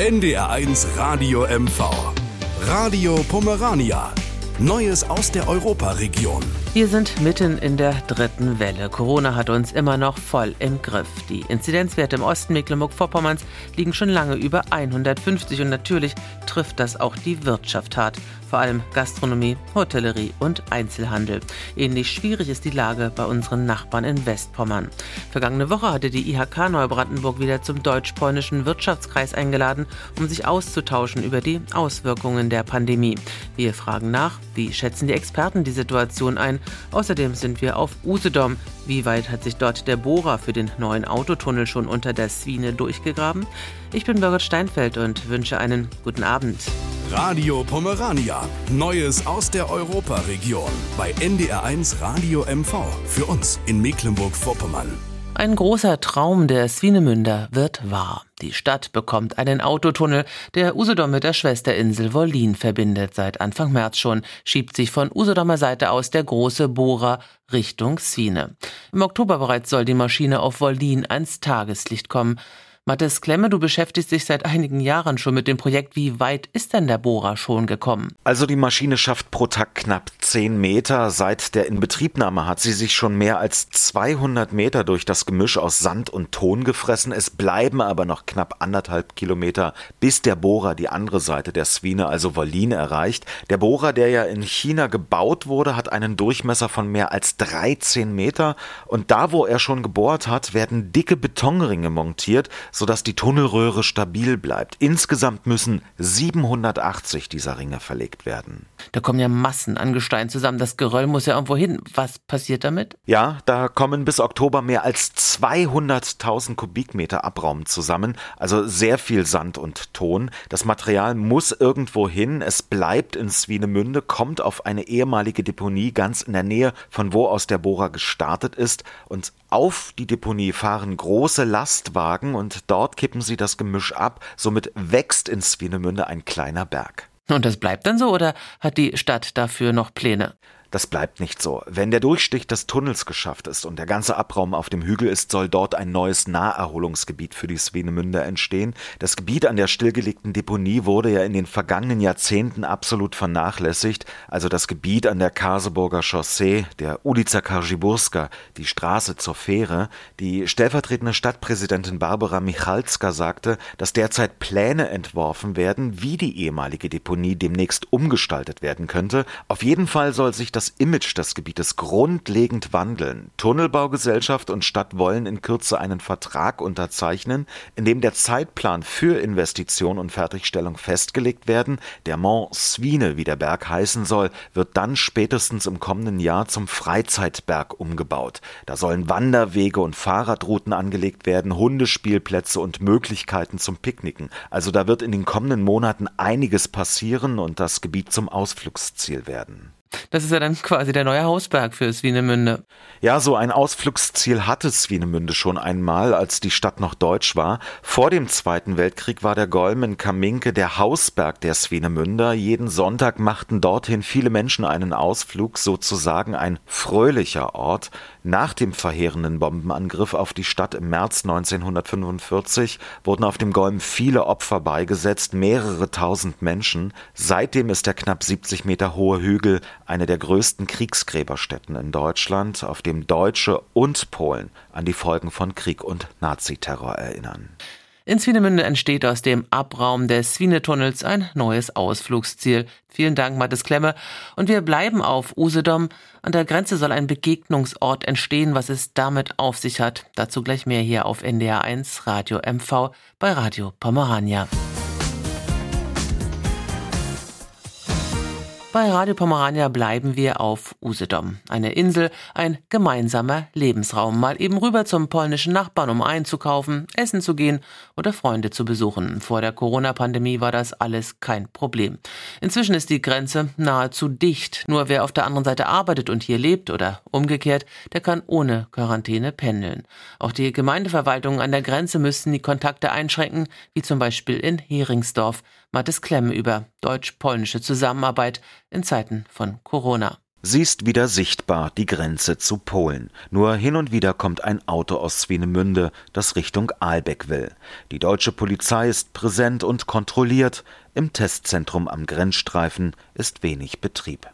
NDR1 Radio MV. Radio Pomerania. Neues aus der Europaregion. Wir sind mitten in der dritten Welle. Corona hat uns immer noch voll im Griff. Die Inzidenzwerte im Osten Mecklenburg-Vorpommerns liegen schon lange über 150 und natürlich trifft das auch die Wirtschaft hart vor allem Gastronomie, Hotellerie und Einzelhandel. Ähnlich schwierig ist die Lage bei unseren Nachbarn in Westpommern. Vergangene Woche hatte die IHK Neubrandenburg wieder zum deutsch-polnischen Wirtschaftskreis eingeladen, um sich auszutauschen über die Auswirkungen der Pandemie. Wir fragen nach, wie schätzen die Experten die Situation ein? Außerdem sind wir auf Usedom. Wie weit hat sich dort der Bohrer für den neuen Autotunnel schon unter der Swine durchgegraben? Ich bin Birgit Steinfeld und wünsche einen guten Abend. Radio Pomerania. Neues aus der Europaregion. Bei NDR1 Radio MV. Für uns in Mecklenburg-Vorpommern. Ein großer Traum der Swinemünder wird wahr. Die Stadt bekommt einen Autotunnel, der Usedom mit der Schwesterinsel Wollin verbindet. Seit Anfang März schon schiebt sich von Usedomer Seite aus der große Bohrer Richtung Swine. Im Oktober bereits soll die Maschine auf Wollin ans Tageslicht kommen. Mathis Klemme, du beschäftigst dich seit einigen Jahren schon mit dem Projekt. Wie weit ist denn der Bohrer schon gekommen? Also die Maschine schafft pro Tag knapp 10 Meter. Seit der Inbetriebnahme hat sie sich schon mehr als 200 Meter durch das Gemisch aus Sand und Ton gefressen. Es bleiben aber noch knapp anderthalb Kilometer, bis der Bohrer die andere Seite der Swine, also Wollin, erreicht. Der Bohrer, der ja in China gebaut wurde, hat einen Durchmesser von mehr als 13 Meter. Und da, wo er schon gebohrt hat, werden dicke Betonringe montiert, sodass die Tunnelröhre stabil bleibt. Insgesamt müssen 780 dieser Ringe verlegt werden. Da kommen ja Massen an Gestein zusammen. Das Geröll muss ja irgendwo hin. Was passiert damit? Ja, da kommen bis Oktober mehr als 200.000 Kubikmeter Abraum zusammen. Also sehr viel Sand und Ton. Das Material muss irgendwo hin. Es bleibt in Swinemünde, kommt auf eine ehemalige Deponie ganz in der Nähe, von wo aus der Bohrer gestartet ist. Und auf die Deponie fahren große Lastwagen und dort kippen sie das Gemisch ab. Somit wächst in Swinemünde ein kleiner Berg. Und das bleibt dann so oder hat die Stadt dafür noch Pläne? Das bleibt nicht so. Wenn der Durchstich des Tunnels geschafft ist und der ganze Abraum auf dem Hügel ist, soll dort ein neues Naherholungsgebiet für die Swenemünder entstehen. Das Gebiet an der stillgelegten Deponie wurde ja in den vergangenen Jahrzehnten absolut vernachlässigt. Also das Gebiet an der Karseburger Chaussee, der Ulica Karziburska, die Straße zur Fähre. Die stellvertretende Stadtpräsidentin Barbara Michalska sagte, dass derzeit Pläne entworfen werden, wie die ehemalige Deponie demnächst umgestaltet werden könnte. Auf jeden Fall soll sich das das Image des Gebietes grundlegend wandeln. Tunnelbaugesellschaft und Stadt wollen in Kürze einen Vertrag unterzeichnen, in dem der Zeitplan für Investition und Fertigstellung festgelegt werden. Der Mont Swine, wie der Berg heißen soll, wird dann spätestens im kommenden Jahr zum Freizeitberg umgebaut. Da sollen Wanderwege und Fahrradrouten angelegt werden, Hundespielplätze und Möglichkeiten zum Picknicken. Also da wird in den kommenden Monaten einiges passieren und das Gebiet zum Ausflugsziel werden. Das ist ja dann quasi der neue Hausberg für Swinemünde. Ja, so ein Ausflugsziel hatte Swinemünde schon einmal, als die Stadt noch deutsch war. Vor dem Zweiten Weltkrieg war der Golm in Kaminke der Hausberg der Swinemünder. Jeden Sonntag machten dorthin viele Menschen einen Ausflug, sozusagen ein fröhlicher Ort. Nach dem verheerenden Bombenangriff auf die Stadt im März 1945 wurden auf dem Golm viele Opfer beigesetzt, mehrere tausend Menschen. Seitdem ist der knapp 70 Meter hohe Hügel eine der größten Kriegsgräberstätten in Deutschland, auf dem Deutsche und Polen an die Folgen von Krieg und Naziterror erinnern. In Swinemünde entsteht aus dem Abraum des Swinetunnels ein neues Ausflugsziel. Vielen Dank, Mathis Klemme. Und wir bleiben auf Usedom. An der Grenze soll ein Begegnungsort entstehen. Was es damit auf sich hat, dazu gleich mehr hier auf NDR 1 Radio MV bei Radio Pomerania. Bei Radio Pomerania bleiben wir auf Usedom. Eine Insel, ein gemeinsamer Lebensraum. Mal eben rüber zum polnischen Nachbarn, um einzukaufen, essen zu gehen oder Freunde zu besuchen. Vor der Corona-Pandemie war das alles kein Problem. Inzwischen ist die Grenze nahezu dicht. Nur wer auf der anderen Seite arbeitet und hier lebt oder umgekehrt, der kann ohne Quarantäne pendeln. Auch die Gemeindeverwaltungen an der Grenze müssten die Kontakte einschränken, wie zum Beispiel in Heringsdorf. Mattes Klemm über deutsch-polnische Zusammenarbeit in Zeiten von Corona. Sie ist wieder sichtbar, die Grenze zu Polen. Nur hin und wieder kommt ein Auto aus Swinemünde, das Richtung Aalbeck will. Die deutsche Polizei ist präsent und kontrolliert. Im Testzentrum am Grenzstreifen ist wenig Betrieb.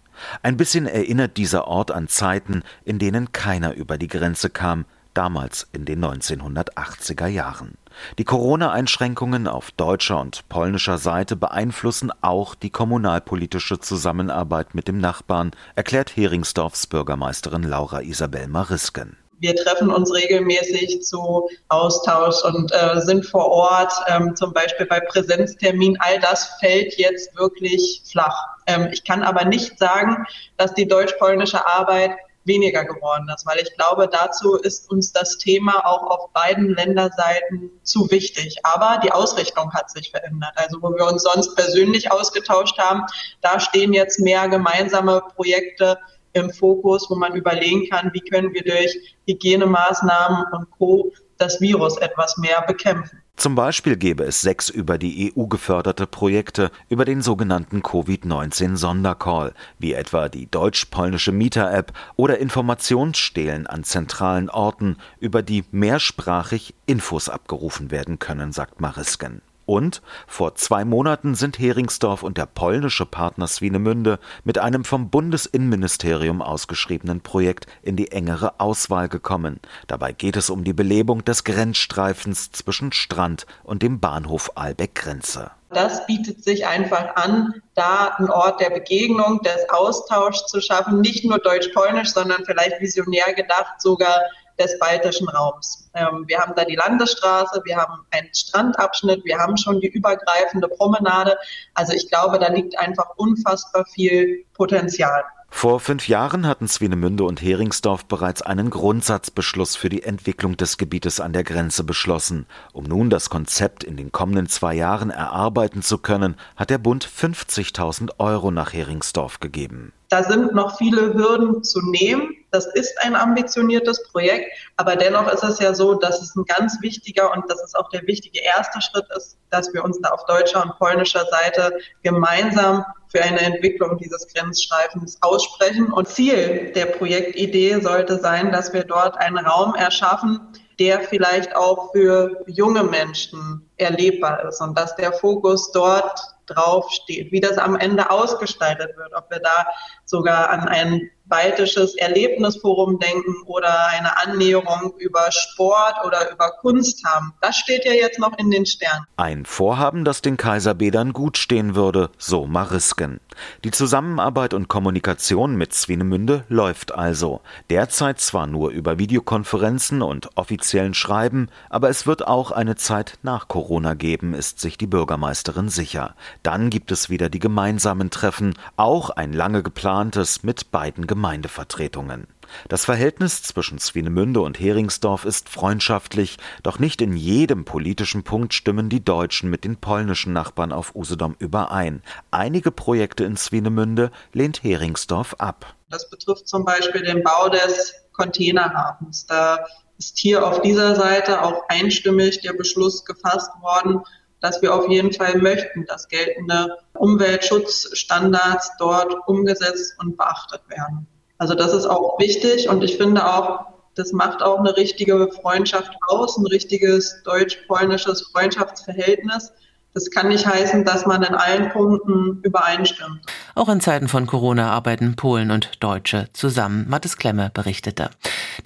Ein bisschen erinnert dieser Ort an Zeiten, in denen keiner über die Grenze kam, damals in den 1980er Jahren. Die Corona-Einschränkungen auf deutscher und polnischer Seite beeinflussen auch die kommunalpolitische Zusammenarbeit mit dem Nachbarn, erklärt Heringsdorfs Bürgermeisterin Laura Isabel Marisken. Wir treffen uns regelmäßig zu Austausch und äh, sind vor Ort, ähm, zum Beispiel bei Präsenztermin. All das fällt jetzt wirklich flach. Ähm, ich kann aber nicht sagen, dass die deutsch-polnische Arbeit weniger geworden ist, weil ich glaube, dazu ist uns das Thema auch auf beiden Länderseiten zu wichtig. Aber die Ausrichtung hat sich verändert. Also wo wir uns sonst persönlich ausgetauscht haben, da stehen jetzt mehr gemeinsame Projekte im Fokus, wo man überlegen kann, wie können wir durch Hygienemaßnahmen und Co. das Virus etwas mehr bekämpfen. Zum Beispiel gäbe es sechs über die EU geförderte Projekte über den sogenannten Covid-19-Sondercall, wie etwa die deutsch-polnische Mieter-App oder Informationsstelen an zentralen Orten, über die mehrsprachig Infos abgerufen werden können, sagt Marisken. Und vor zwei Monaten sind Heringsdorf und der polnische Partner Swinemünde mit einem vom Bundesinnenministerium ausgeschriebenen Projekt in die engere Auswahl gekommen. Dabei geht es um die Belebung des Grenzstreifens zwischen Strand und dem Bahnhof Albeck-Grenze. Das bietet sich einfach an, da einen Ort der Begegnung, des Austauschs zu schaffen, nicht nur deutsch-polnisch, sondern vielleicht visionär gedacht sogar des baltischen Raums. Ähm, wir haben da die Landesstraße, wir haben einen Strandabschnitt, wir haben schon die übergreifende Promenade. Also ich glaube, da liegt einfach unfassbar viel Potenzial. Vor fünf Jahren hatten Swinemünde und Heringsdorf bereits einen Grundsatzbeschluss für die Entwicklung des Gebietes an der Grenze beschlossen. Um nun das Konzept in den kommenden zwei Jahren erarbeiten zu können, hat der Bund 50.000 Euro nach Heringsdorf gegeben. Da sind noch viele Hürden zu nehmen. Das ist ein ambitioniertes Projekt, aber dennoch ist es ja so, dass es ein ganz wichtiger und das ist auch der wichtige erste Schritt ist, dass wir uns da auf deutscher und polnischer Seite gemeinsam für eine Entwicklung dieses Grenzstreifens aussprechen. Und Ziel der Projektidee sollte sein, dass wir dort einen Raum erschaffen, der vielleicht auch für junge Menschen erlebbar ist und dass der Fokus dort draufsteht, wie das am Ende ausgestaltet wird, ob wir da sogar an ein baltisches Erlebnisforum denken oder eine Annäherung über Sport oder über Kunst haben. Das steht ja jetzt noch in den Sternen. Ein Vorhaben, das den Kaiserbädern gut stehen würde, so Marisken. Die Zusammenarbeit und Kommunikation mit Swinemünde läuft also. Derzeit zwar nur über Videokonferenzen und offiziellen Schreiben, aber es wird auch eine Zeit nach Corona geben, ist sich die Bürgermeisterin sicher. Dann gibt es wieder die gemeinsamen Treffen, auch ein lange geplantes mit beiden Gemeindevertretungen. Das Verhältnis zwischen Swinemünde und Heringsdorf ist freundschaftlich, doch nicht in jedem politischen Punkt stimmen die Deutschen mit den polnischen Nachbarn auf Usedom überein. Einige Projekte in Swinemünde lehnt Heringsdorf ab. Das betrifft zum Beispiel den Bau des Containerhafens. Da ist hier auf dieser Seite auch einstimmig der Beschluss gefasst worden, dass wir auf jeden Fall möchten, dass geltende Umweltschutzstandards dort umgesetzt und beachtet werden. Also das ist auch wichtig und ich finde auch, das macht auch eine richtige Freundschaft aus, ein richtiges deutsch-polnisches Freundschaftsverhältnis. Das kann nicht heißen, dass man in allen Punkten übereinstimmt. Auch in Zeiten von Corona arbeiten Polen und Deutsche zusammen. Mathis Klemme berichtete.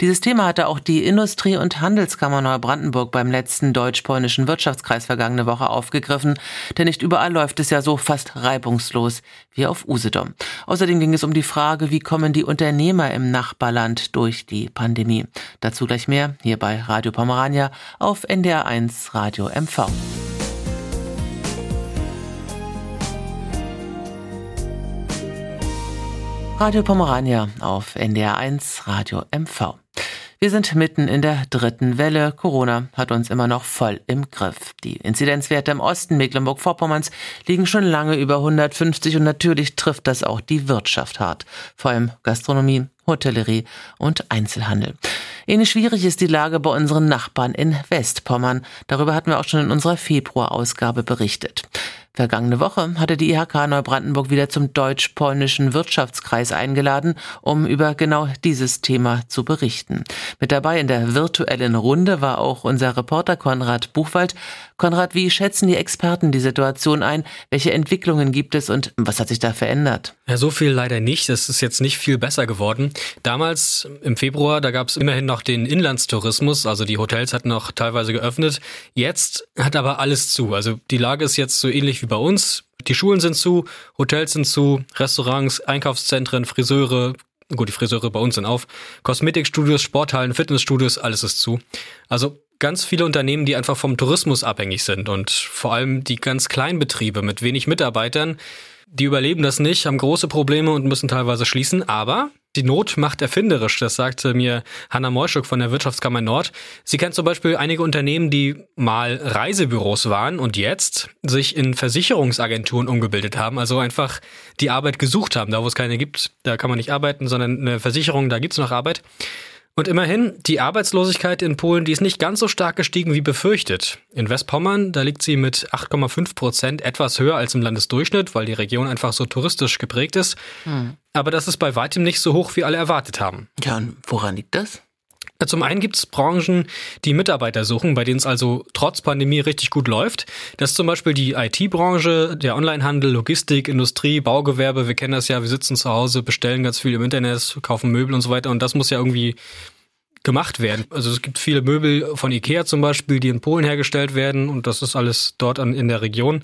Dieses Thema hatte auch die Industrie- und Handelskammer Neubrandenburg beim letzten deutsch-polnischen Wirtschaftskreis vergangene Woche aufgegriffen. Denn nicht überall läuft es ja so fast reibungslos wie auf Usedom. Außerdem ging es um die Frage, wie kommen die Unternehmer im Nachbarland durch die Pandemie. Dazu gleich mehr hier bei Radio Pomerania auf NDR1 Radio MV. Radio Pomerania auf NDR1 Radio MV. Wir sind mitten in der dritten Welle. Corona hat uns immer noch voll im Griff. Die Inzidenzwerte im Osten Mecklenburg-Vorpommerns liegen schon lange über 150 und natürlich trifft das auch die Wirtschaft hart. Vor allem Gastronomie, Hotellerie und Einzelhandel. Ähnlich schwierig ist die Lage bei unseren Nachbarn in Westpommern. Darüber hatten wir auch schon in unserer Februarausgabe berichtet. Vergangene Woche hatte die IHK Neubrandenburg wieder zum deutsch-polnischen Wirtschaftskreis eingeladen, um über genau dieses Thema zu berichten. Mit dabei in der virtuellen Runde war auch unser Reporter Konrad Buchwald. Konrad, wie schätzen die Experten die Situation ein? Welche Entwicklungen gibt es und was hat sich da verändert? Ja, so viel leider nicht. Es ist jetzt nicht viel besser geworden. Damals im Februar, da gab es immerhin noch den Inlandstourismus, also die Hotels hatten noch teilweise geöffnet. Jetzt hat aber alles zu. Also die Lage ist jetzt so ähnlich wie bei uns. Die Schulen sind zu, Hotels sind zu, Restaurants, Einkaufszentren, Friseure, gut, die Friseure bei uns sind auf, Kosmetikstudios, Sporthallen, Fitnessstudios, alles ist zu. Also ganz viele Unternehmen, die einfach vom Tourismus abhängig sind und vor allem die ganz kleinen Betriebe mit wenig Mitarbeitern, die überleben das nicht, haben große Probleme und müssen teilweise schließen, aber die Not macht erfinderisch, das sagte mir Hanna Meuschuk von der Wirtschaftskammer Nord. Sie kennt zum Beispiel einige Unternehmen, die mal Reisebüros waren und jetzt sich in Versicherungsagenturen umgebildet haben, also einfach die Arbeit gesucht haben. Da wo es keine gibt, da kann man nicht arbeiten, sondern eine Versicherung, da gibt es noch Arbeit. Und immerhin, die Arbeitslosigkeit in Polen, die ist nicht ganz so stark gestiegen wie befürchtet. In Westpommern, da liegt sie mit 8,5 Prozent etwas höher als im Landesdurchschnitt, weil die Region einfach so touristisch geprägt ist. Hm. Aber das ist bei weitem nicht so hoch, wie alle erwartet haben. Ja, und woran liegt das? Zum einen gibt es Branchen, die Mitarbeiter suchen, bei denen es also trotz Pandemie richtig gut läuft. Das ist zum Beispiel die IT-Branche, der Onlinehandel, Logistik, Industrie, Baugewerbe. Wir kennen das ja, wir sitzen zu Hause, bestellen ganz viel im Internet, kaufen Möbel und so weiter. Und das muss ja irgendwie gemacht werden. Also es gibt viele Möbel von Ikea zum Beispiel, die in Polen hergestellt werden und das ist alles dort an, in der Region.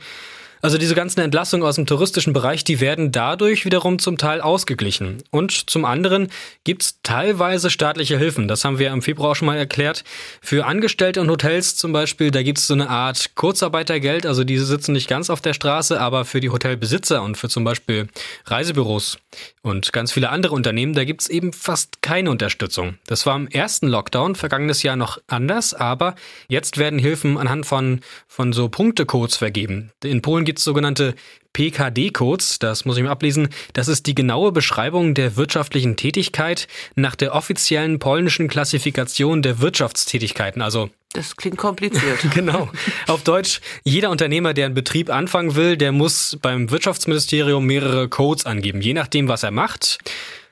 Also diese ganzen Entlassungen aus dem touristischen Bereich, die werden dadurch wiederum zum Teil ausgeglichen. Und zum anderen gibt's teilweise staatliche Hilfen. Das haben wir im Februar schon mal erklärt. Für Angestellte und Hotels zum Beispiel, da gibt's so eine Art Kurzarbeitergeld. Also diese sitzen nicht ganz auf der Straße, aber für die Hotelbesitzer und für zum Beispiel Reisebüros und ganz viele andere Unternehmen, da gibt's eben fast keine Unterstützung. Das war im ersten Lockdown vergangenes Jahr noch anders, aber jetzt werden Hilfen anhand von, von so Punktecodes vergeben. In Polen gibt es sogenannte PKD-Codes, das muss ich mal ablesen. Das ist die genaue Beschreibung der wirtschaftlichen Tätigkeit nach der offiziellen polnischen Klassifikation der Wirtschaftstätigkeiten. Also das klingt kompliziert. genau. Auf Deutsch, jeder Unternehmer, der einen Betrieb anfangen will, der muss beim Wirtschaftsministerium mehrere Codes angeben, je nachdem, was er macht.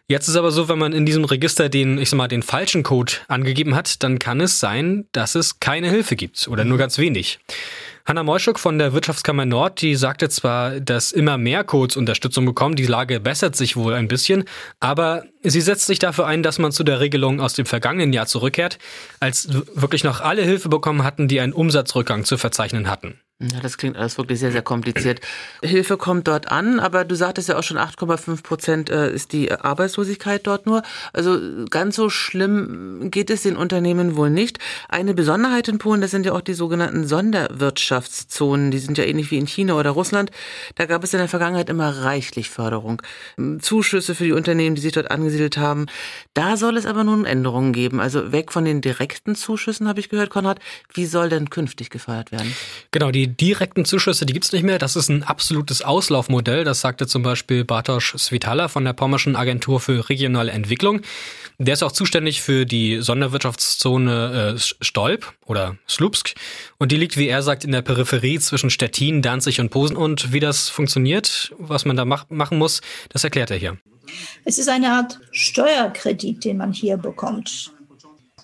Jetzt ist aber so, wenn man in diesem Register den, ich sag mal, den falschen Code angegeben hat, dann kann es sein, dass es keine Hilfe gibt oder nur ganz wenig. Hanna Meuschuk von der Wirtschaftskammer Nord, die sagte zwar, dass immer mehr Codes Unterstützung bekommen, die Lage bessert sich wohl ein bisschen, aber sie setzt sich dafür ein, dass man zu der Regelung aus dem vergangenen Jahr zurückkehrt, als wirklich noch alle Hilfe bekommen hatten, die einen Umsatzrückgang zu verzeichnen hatten. Ja, das klingt alles wirklich sehr, sehr kompliziert. Hilfe kommt dort an, aber du sagtest ja auch schon, 8,5 Prozent äh, ist die Arbeitslosigkeit dort nur. Also ganz so schlimm geht es den Unternehmen wohl nicht. Eine Besonderheit in Polen, das sind ja auch die sogenannten Sonderwirtschaftszonen. Die sind ja ähnlich wie in China oder Russland. Da gab es in der Vergangenheit immer reichlich Förderung. Zuschüsse für die Unternehmen, die sich dort angesiedelt haben. Da soll es aber nun Änderungen geben. Also weg von den direkten Zuschüssen, habe ich gehört, Konrad. Wie soll denn künftig gefeuert werden? Genau, die direkten Zuschüsse, die gibt's nicht mehr. Das ist ein absolutes Auslaufmodell. Das sagte zum Beispiel Bartosz Svitala von der Pommerschen Agentur für regionale Entwicklung. Der ist auch zuständig für die Sonderwirtschaftszone äh, Stolp oder Slupsk. Und die liegt, wie er sagt, in der Peripherie zwischen Stettin, Danzig und Posen. Und wie das funktioniert, was man da mach machen muss, das erklärt er hier. Es ist eine Art Steuerkredit, den man hier bekommt.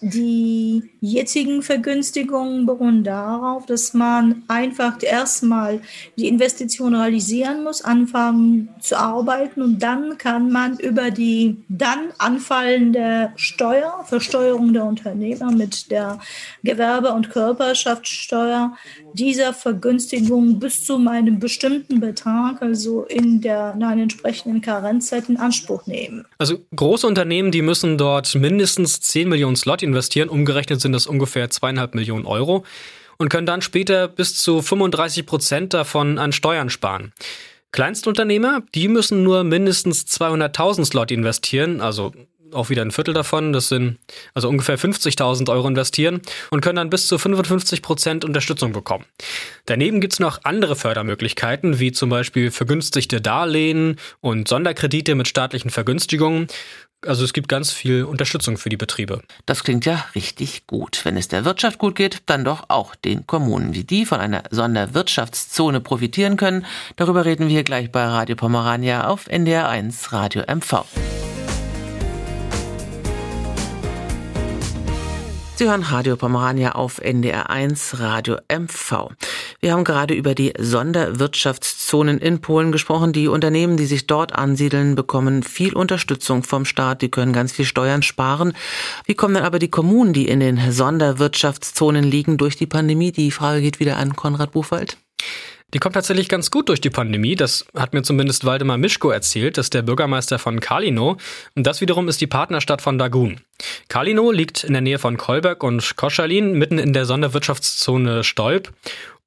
Die jetzigen Vergünstigungen beruhen darauf, dass man einfach erstmal die Investition realisieren muss, anfangen zu arbeiten und dann kann man über die dann anfallende Steuer, Versteuerung der Unternehmer mit der Gewerbe- und Körperschaftssteuer dieser Vergünstigung bis zu einem bestimmten Betrag, also in der in einer entsprechenden Karenzzeit in Anspruch nehmen. Also große Unternehmen, die müssen dort mindestens 10 Millionen Slot investieren, umgerechnet sind das ungefähr zweieinhalb Millionen Euro und können dann später bis zu 35 Prozent davon an Steuern sparen. Kleinstunternehmer, die müssen nur mindestens 200.000 Slot investieren, also auch wieder ein Viertel davon, das sind also ungefähr 50.000 Euro investieren und können dann bis zu 55 Prozent Unterstützung bekommen. Daneben gibt's noch andere Fördermöglichkeiten, wie zum Beispiel vergünstigte Darlehen und Sonderkredite mit staatlichen Vergünstigungen. Also es gibt ganz viel Unterstützung für die Betriebe. Das klingt ja richtig gut. Wenn es der Wirtschaft gut geht, dann doch auch den Kommunen. Wie die von einer Sonderwirtschaftszone profitieren können, darüber reden wir gleich bei Radio Pomerania auf NDR1 Radio MV. Sie hören Radio Pomerania auf NDR1 Radio MV. Wir haben gerade über die Sonderwirtschaftszonen in Polen gesprochen. Die Unternehmen, die sich dort ansiedeln, bekommen viel Unterstützung vom Staat. Die können ganz viel Steuern sparen. Wie kommen dann aber die Kommunen, die in den Sonderwirtschaftszonen liegen, durch die Pandemie? Die Frage geht wieder an Konrad Buchwald. Die kommt tatsächlich ganz gut durch die Pandemie. Das hat mir zumindest Waldemar Mischko erzählt, das ist der Bürgermeister von Kalino. Und das wiederum ist die Partnerstadt von Dagun. Kalino liegt in der Nähe von Kolberg und Koschalin, mitten in der Sonderwirtschaftszone Stolp.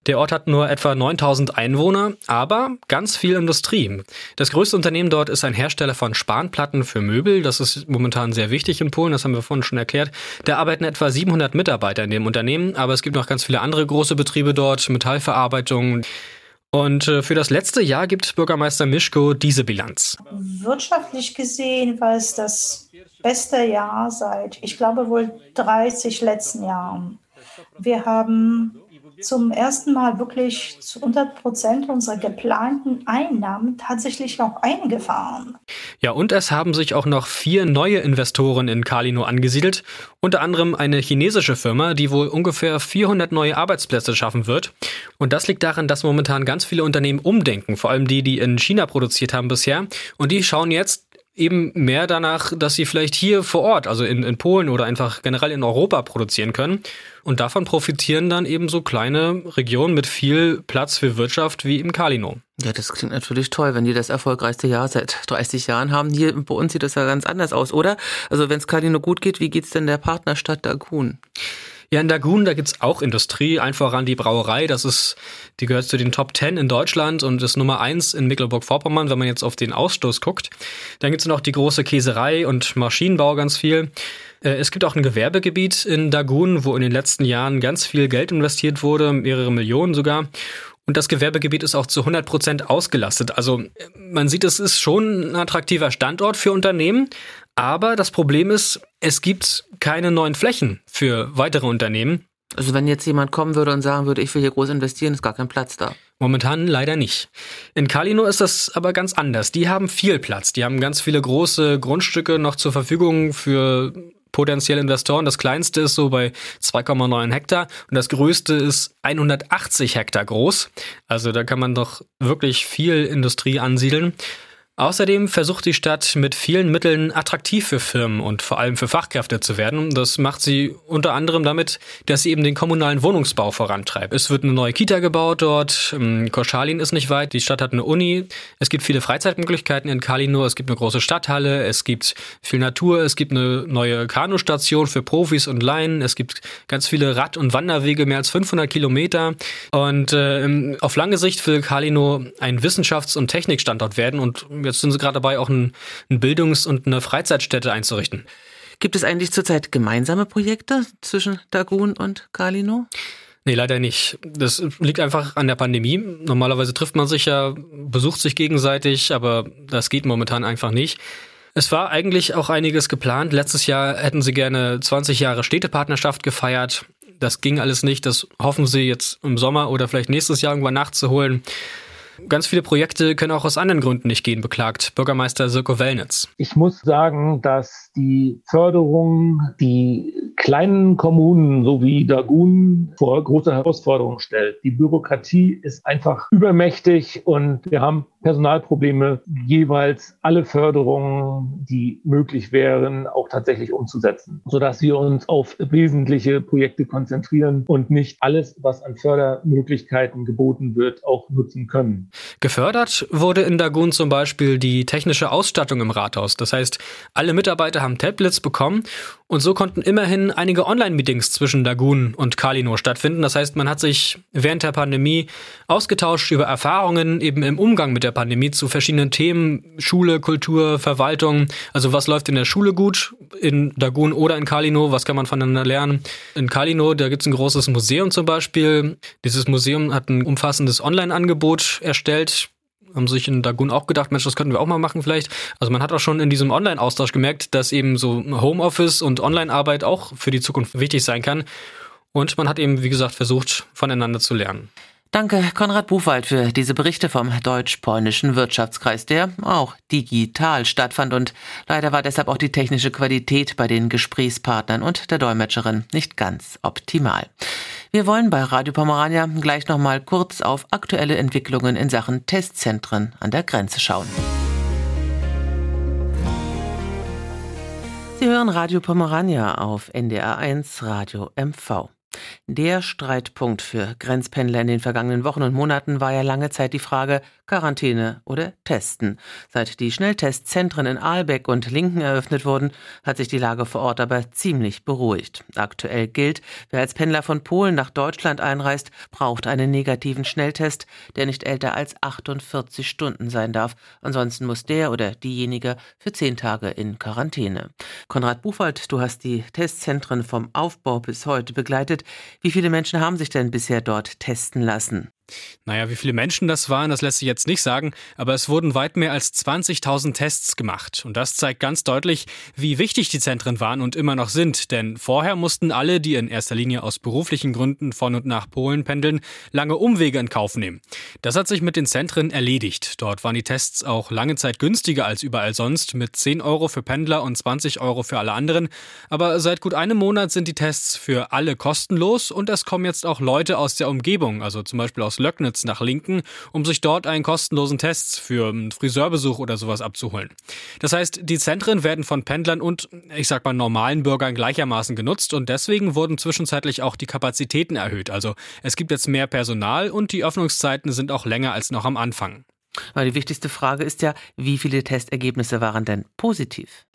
Der Ort hat nur etwa 9000 Einwohner, aber ganz viel Industrie. Das größte Unternehmen dort ist ein Hersteller von Spanplatten für Möbel. Das ist momentan sehr wichtig in Polen, das haben wir vorhin schon erklärt. Da arbeiten etwa 700 Mitarbeiter in dem Unternehmen, aber es gibt noch ganz viele andere große Betriebe dort, Metallverarbeitung. Und äh, für das letzte Jahr gibt Bürgermeister Mischko diese Bilanz. Wirtschaftlich gesehen war es das beste Jahr seit, ich glaube, wohl 30 letzten Jahren. Wir haben zum ersten Mal wirklich zu 100 Prozent unserer geplanten Einnahmen tatsächlich auch eingefahren. Ja, und es haben sich auch noch vier neue Investoren in Kalino angesiedelt. Unter anderem eine chinesische Firma, die wohl ungefähr 400 neue Arbeitsplätze schaffen wird. Und das liegt daran, dass momentan ganz viele Unternehmen umdenken, vor allem die, die in China produziert haben bisher. Und die schauen jetzt, eben mehr danach, dass sie vielleicht hier vor Ort, also in, in Polen oder einfach generell in Europa produzieren können. Und davon profitieren dann eben so kleine Regionen mit viel Platz für Wirtschaft wie im Kalino. Ja, das klingt natürlich toll, wenn die das erfolgreichste Jahr seit 30 Jahren haben. Hier bei uns sieht das ja ganz anders aus, oder? Also wenn es Kalino gut geht, wie geht's denn der Partnerstadt Dagun? Ja, in Dagun, da gibt's auch Industrie, einfach an die Brauerei. Das ist, die gehört zu den Top 10 in Deutschland und ist Nummer 1 in Mecklenburg-Vorpommern, wenn man jetzt auf den Ausstoß guckt. Dann gibt's noch die große Käserei und Maschinenbau ganz viel. Äh, es gibt auch ein Gewerbegebiet in Dagun, wo in den letzten Jahren ganz viel Geld investiert wurde, mehrere Millionen sogar. Und das Gewerbegebiet ist auch zu 100 Prozent ausgelastet. Also man sieht, es ist schon ein attraktiver Standort für Unternehmen. Aber das Problem ist, es gibt keine neuen Flächen für weitere Unternehmen. Also wenn jetzt jemand kommen würde und sagen würde, ich will hier groß investieren, ist gar kein Platz da. Momentan leider nicht. In Kalino ist das aber ganz anders. Die haben viel Platz. Die haben ganz viele große Grundstücke noch zur Verfügung für potenzielle Investoren. Das kleinste ist so bei 2,9 Hektar und das größte ist 180 Hektar groß. Also da kann man doch wirklich viel Industrie ansiedeln. Außerdem versucht die Stadt mit vielen Mitteln attraktiv für Firmen und vor allem für Fachkräfte zu werden. Das macht sie unter anderem damit, dass sie eben den kommunalen Wohnungsbau vorantreibt. Es wird eine neue Kita gebaut dort. Ähm, Koschalin ist nicht weit. Die Stadt hat eine Uni. Es gibt viele Freizeitmöglichkeiten in Kalino. Es gibt eine große Stadthalle. Es gibt viel Natur. Es gibt eine neue Kanustation für Profis und Laien. Es gibt ganz viele Rad- und Wanderwege, mehr als 500 Kilometer. Und äh, auf lange Sicht will Kalino ein Wissenschafts- und Technikstandort werden und Jetzt sind sie gerade dabei, auch ein, ein Bildungs- und eine Freizeitstätte einzurichten. Gibt es eigentlich zurzeit gemeinsame Projekte zwischen Dagun und Kalino? Nee, leider nicht. Das liegt einfach an der Pandemie. Normalerweise trifft man sich ja, besucht sich gegenseitig, aber das geht momentan einfach nicht. Es war eigentlich auch einiges geplant. Letztes Jahr hätten sie gerne 20 Jahre Städtepartnerschaft gefeiert. Das ging alles nicht. Das hoffen sie jetzt im Sommer oder vielleicht nächstes Jahr irgendwann nachzuholen. Ganz viele Projekte können auch aus anderen Gründen nicht gehen, beklagt Bürgermeister Sirko Wellnitz. Ich muss sagen, dass die Förderung die kleinen Kommunen sowie Dagun vor große Herausforderungen stellt. Die Bürokratie ist einfach übermächtig und wir haben Personalprobleme, jeweils alle Förderungen, die möglich wären, auch tatsächlich umzusetzen, sodass wir uns auf wesentliche Projekte konzentrieren und nicht alles, was an Fördermöglichkeiten geboten wird, auch nutzen können. Gefördert wurde in Dagun zum Beispiel die technische Ausstattung im Rathaus. Das heißt, alle Mitarbeiter haben Tablets bekommen und so konnten immerhin einige Online-Meetings zwischen Dagun und Kalino stattfinden. Das heißt, man hat sich während der Pandemie ausgetauscht über Erfahrungen eben im Umgang mit der Pandemie zu verschiedenen Themen, Schule, Kultur, Verwaltung. Also was läuft in der Schule gut, in Dagun oder in Kalino, was kann man voneinander lernen? In Kalino, da gibt es ein großes Museum zum Beispiel. Dieses Museum hat ein umfassendes Online-Angebot erstellt, haben sich in Dagun auch gedacht, Mensch, das könnten wir auch mal machen vielleicht. Also man hat auch schon in diesem Online-Austausch gemerkt, dass eben so Homeoffice und Online-Arbeit auch für die Zukunft wichtig sein kann. Und man hat eben, wie gesagt, versucht, voneinander zu lernen. Danke, Konrad Buchwald, für diese Berichte vom Deutsch-Polnischen Wirtschaftskreis, der auch digital stattfand und leider war deshalb auch die technische Qualität bei den Gesprächspartnern und der Dolmetscherin nicht ganz optimal. Wir wollen bei Radio Pomerania gleich nochmal kurz auf aktuelle Entwicklungen in Sachen Testzentren an der Grenze schauen. Sie hören Radio Pomerania auf NDR1 Radio MV. Der Streitpunkt für Grenzpendler in den vergangenen Wochen und Monaten war ja lange Zeit die Frage Quarantäne oder Testen. Seit die Schnelltestzentren in Aalbeck und Linken eröffnet wurden, hat sich die Lage vor Ort aber ziemlich beruhigt. Aktuell gilt, wer als Pendler von Polen nach Deutschland einreist, braucht einen negativen Schnelltest, der nicht älter als 48 Stunden sein darf. Ansonsten muss der oder diejenige für zehn Tage in Quarantäne. Konrad Buchwald, du hast die Testzentren vom Aufbau bis heute begleitet. Wie viele Menschen haben sich denn bisher dort testen lassen? Naja, wie viele Menschen das waren, das lässt sich jetzt nicht sagen, aber es wurden weit mehr als 20.000 Tests gemacht. Und das zeigt ganz deutlich, wie wichtig die Zentren waren und immer noch sind. Denn vorher mussten alle, die in erster Linie aus beruflichen Gründen von und nach Polen pendeln, lange Umwege in Kauf nehmen. Das hat sich mit den Zentren erledigt. Dort waren die Tests auch lange Zeit günstiger als überall sonst, mit 10 Euro für Pendler und 20 Euro für alle anderen. Aber seit gut einem Monat sind die Tests für alle kostenlos und es kommen jetzt auch Leute aus der Umgebung, also zum Beispiel aus aus Löcknitz nach Linken, um sich dort einen kostenlosen Test für einen Friseurbesuch oder sowas abzuholen. Das heißt, die Zentren werden von Pendlern und, ich sag mal, normalen Bürgern gleichermaßen genutzt und deswegen wurden zwischenzeitlich auch die Kapazitäten erhöht. Also es gibt jetzt mehr Personal und die Öffnungszeiten sind auch länger als noch am Anfang. Aber die wichtigste Frage ist ja, wie viele Testergebnisse waren denn positiv?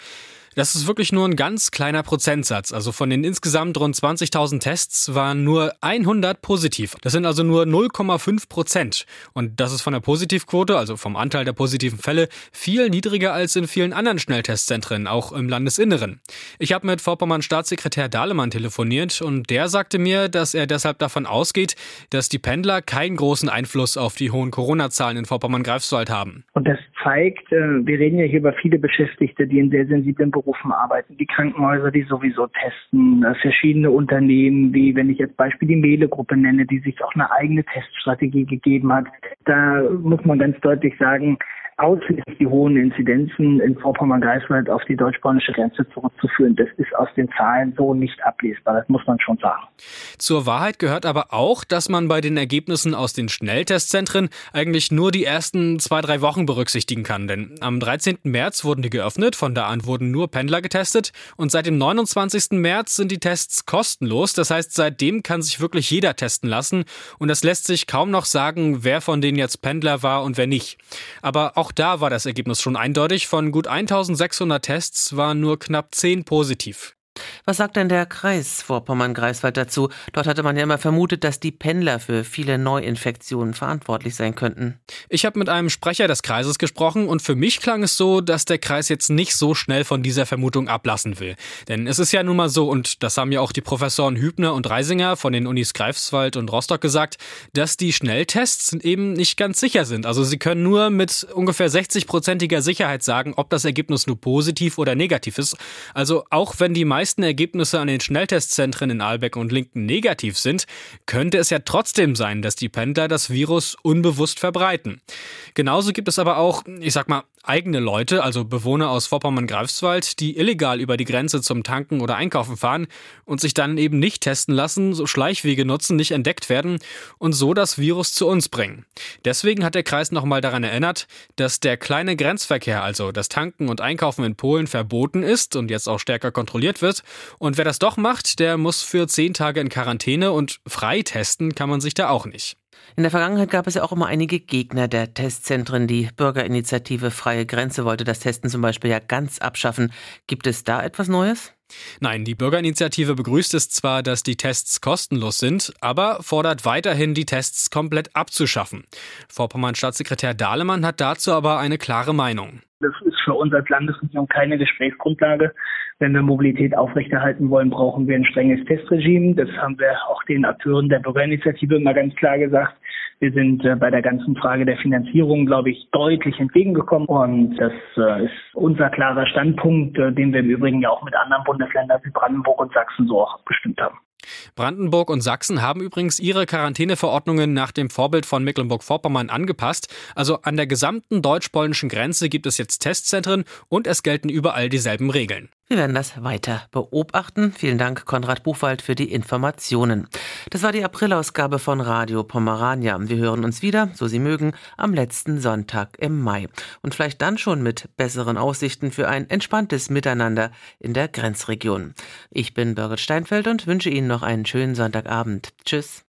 Das ist wirklich nur ein ganz kleiner Prozentsatz. Also von den insgesamt rund 20.000 Tests waren nur 100 positiv. Das sind also nur 0,5 Prozent. Und das ist von der Positivquote, also vom Anteil der positiven Fälle, viel niedriger als in vielen anderen Schnelltestzentren, auch im Landesinneren. Ich habe mit Vorpommern Staatssekretär Dahlemann telefoniert und der sagte mir, dass er deshalb davon ausgeht, dass die Pendler keinen großen Einfluss auf die hohen Corona-Zahlen in Vorpommern-Greifswald haben. Und das zeigt, äh, wir reden ja hier über viele Beschäftigte, die in sehr sensiblen Berufen arbeiten, die Krankenhäuser, die sowieso testen, äh, verschiedene Unternehmen, wie wenn ich jetzt Beispiel die Mehle-Gruppe nenne, die sich auch eine eigene Teststrategie gegeben hat. Da muss man ganz deutlich sagen, ausschließlich die hohen Inzidenzen in Vorpommern-Greifswald auf die deutsch-polnische Grenze zurückzuführen. Das ist aus den Zahlen so nicht ablesbar. Das muss man schon sagen. Zur Wahrheit gehört aber auch, dass man bei den Ergebnissen aus den Schnelltestzentren eigentlich nur die ersten zwei, drei Wochen berücksichtigen kann. Denn am 13. März wurden die geöffnet. Von da an wurden nur Pendler getestet. Und seit dem 29. März sind die Tests kostenlos. Das heißt, seitdem kann sich wirklich jeder testen lassen. Und es lässt sich kaum noch sagen, wer von denen jetzt Pendler war und wer nicht. Aber auch auch da war das Ergebnis schon eindeutig. Von gut 1600 Tests waren nur knapp 10 positiv. Was sagt denn der Kreis Vorpommern-Greifswald dazu? Dort hatte man ja immer vermutet, dass die Pendler für viele Neuinfektionen verantwortlich sein könnten. Ich habe mit einem Sprecher des Kreises gesprochen und für mich klang es so, dass der Kreis jetzt nicht so schnell von dieser Vermutung ablassen will. Denn es ist ja nun mal so, und das haben ja auch die Professoren Hübner und Reisinger von den Unis Greifswald und Rostock gesagt, dass die Schnelltests eben nicht ganz sicher sind. Also sie können nur mit ungefähr 60-prozentiger Sicherheit sagen, ob das Ergebnis nur positiv oder negativ ist. Also auch wenn die meisten meisten Ergebnisse an den Schnelltestzentren in Aalbeck und Linken negativ sind, könnte es ja trotzdem sein, dass die Pendler das Virus unbewusst verbreiten. Genauso gibt es aber auch, ich sag mal, eigene Leute, also Bewohner aus Vorpommern-Greifswald, die illegal über die Grenze zum Tanken oder Einkaufen fahren und sich dann eben nicht testen lassen, so Schleichwege nutzen, nicht entdeckt werden und so das Virus zu uns bringen. Deswegen hat der Kreis nochmal daran erinnert, dass der kleine Grenzverkehr, also das Tanken und Einkaufen in Polen, verboten ist und jetzt auch stärker kontrolliert wird. Und wer das doch macht, der muss für zehn Tage in Quarantäne und frei testen kann man sich da auch nicht. In der Vergangenheit gab es ja auch immer einige Gegner der Testzentren. Die Bürgerinitiative Freie Grenze wollte das Testen zum Beispiel ja ganz abschaffen. Gibt es da etwas Neues? Nein, die Bürgerinitiative begrüßt es zwar, dass die Tests kostenlos sind, aber fordert weiterhin, die Tests komplett abzuschaffen. Vorpommern Staatssekretär Dahlemann hat dazu aber eine klare Meinung. Das ist für uns als Landesregierung keine Gesprächsgrundlage. Wenn wir Mobilität aufrechterhalten wollen, brauchen wir ein strenges Testregime. Das haben wir auch den Akteuren der Bürgerinitiative immer ganz klar gesagt. Wir sind äh, bei der ganzen Frage der Finanzierung, glaube ich, deutlich entgegengekommen. Und das äh, ist unser klarer Standpunkt, äh, den wir im Übrigen ja auch mit anderen Bundesländern wie Brandenburg und Sachsen so auch abgestimmt haben. Brandenburg und Sachsen haben übrigens ihre Quarantäneverordnungen nach dem Vorbild von Mecklenburg-Vorpommern angepasst. Also an der gesamten deutsch-polnischen Grenze gibt es jetzt Testzentren und es gelten überall dieselben Regeln. Wir werden das weiter beobachten. Vielen Dank, Konrad Buchwald, für die Informationen. Das war die Aprilausgabe von Radio Pomerania. Wir hören uns wieder, so Sie mögen, am letzten Sonntag im Mai. Und vielleicht dann schon mit besseren Aussichten für ein entspanntes Miteinander in der Grenzregion. Ich bin Birgit Steinfeld und wünsche Ihnen noch einen schönen Sonntagabend. Tschüss.